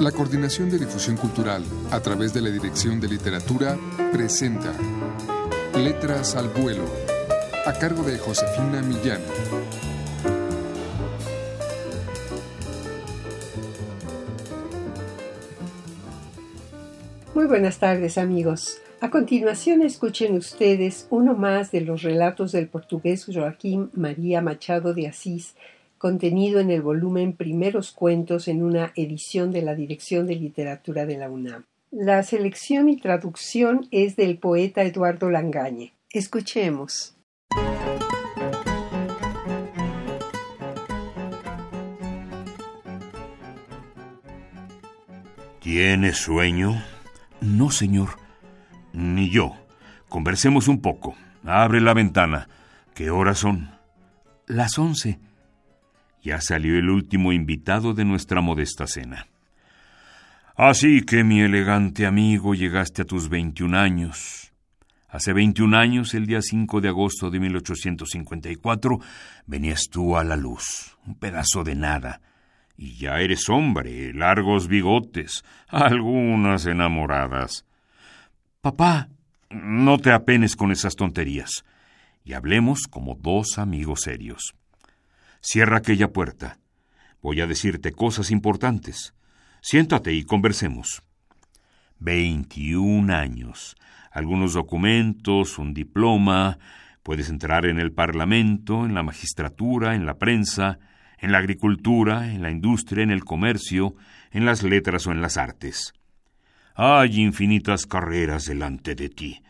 La Coordinación de Difusión Cultural, a través de la Dirección de Literatura, presenta Letras al Vuelo, a cargo de Josefina Millán. Muy buenas tardes amigos. A continuación escuchen ustedes uno más de los relatos del portugués Joaquín María Machado de Asís contenido en el volumen Primeros Cuentos en una edición de la Dirección de Literatura de la UNAM. La selección y traducción es del poeta Eduardo Langañe. Escuchemos. ¿Tienes sueño? No, señor. Ni yo. Conversemos un poco. Abre la ventana. ¿Qué horas son? Las once. Ya salió el último invitado de nuestra modesta cena. Así que, mi elegante amigo, llegaste a tus veintiún años. Hace veintiún años, el día 5 de agosto de 1854, venías tú a la luz, un pedazo de nada. Y ya eres hombre, largos bigotes, algunas enamoradas. Papá, no te apenes con esas tonterías, y hablemos como dos amigos serios. Cierra aquella puerta. Voy a decirte cosas importantes. Siéntate y conversemos. Veintiún años, algunos documentos, un diploma, puedes entrar en el Parlamento, en la magistratura, en la prensa, en la agricultura, en la industria, en el comercio, en las letras o en las artes. Hay infinitas carreras delante de ti.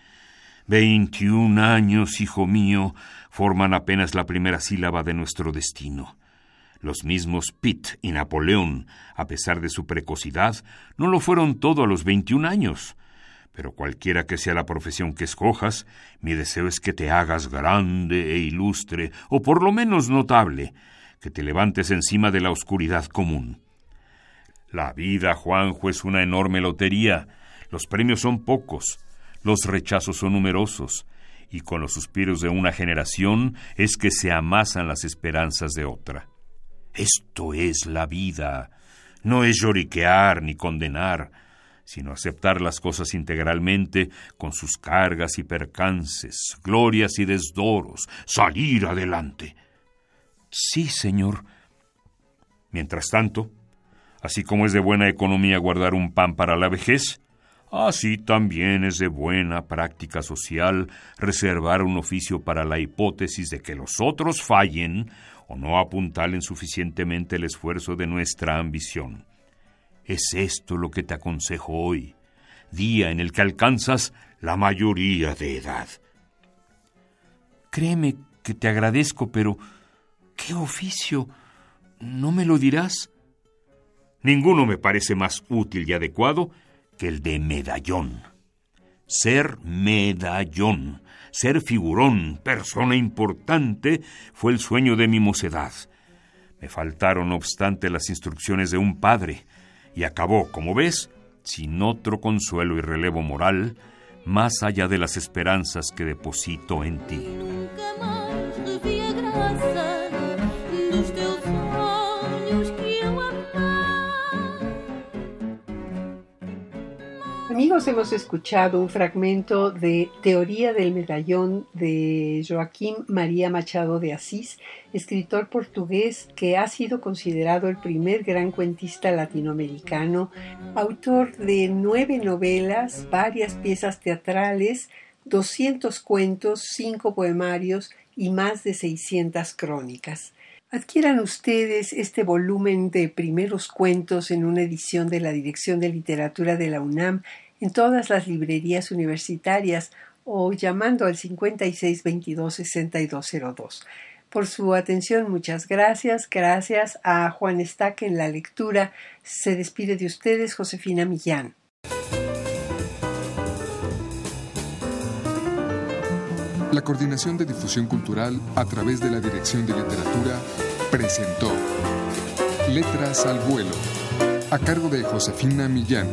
Veintiún años, hijo mío, forman apenas la primera sílaba de nuestro destino. Los mismos Pitt y Napoleón, a pesar de su precocidad, no lo fueron todo a los veintiún años. Pero cualquiera que sea la profesión que escojas, mi deseo es que te hagas grande e ilustre, o por lo menos notable, que te levantes encima de la oscuridad común. La vida, Juanjo, es una enorme lotería. Los premios son pocos, los rechazos son numerosos, y con los suspiros de una generación es que se amasan las esperanzas de otra. Esto es la vida. No es lloriquear ni condenar, sino aceptar las cosas integralmente con sus cargas y percances, glorias y desdoros, salir adelante. Sí, señor. Mientras tanto, así como es de buena economía guardar un pan para la vejez, Así también es de buena práctica social reservar un oficio para la hipótesis de que los otros fallen o no apuntalen suficientemente el esfuerzo de nuestra ambición. Es esto lo que te aconsejo hoy, día en el que alcanzas la mayoría de edad. Créeme que te agradezco, pero ¿qué oficio? ¿No me lo dirás? Ninguno me parece más útil y adecuado que el de medallón. Ser medallón, ser figurón, persona importante, fue el sueño de mi mocedad. Me faltaron, no obstante, las instrucciones de un padre, y acabó, como ves, sin otro consuelo y relevo moral, más allá de las esperanzas que deposito en ti. Amigos, hemos escuchado un fragmento de Teoría del Medallón de Joaquín María Machado de Asís, escritor portugués que ha sido considerado el primer gran cuentista latinoamericano, autor de nueve novelas, varias piezas teatrales, 200 cuentos, cinco poemarios y más de 600 crónicas. Adquieran ustedes este volumen de primeros cuentos en una edición de la Dirección de Literatura de la UNAM en todas las librerías universitarias o llamando al 5622-6202. Por su atención, muchas gracias. Gracias a Juan Estaque en la lectura. Se despide de ustedes Josefina Millán. La Coordinación de Difusión Cultural a través de la Dirección de Literatura presentó Letras al Vuelo, a cargo de Josefina Millán.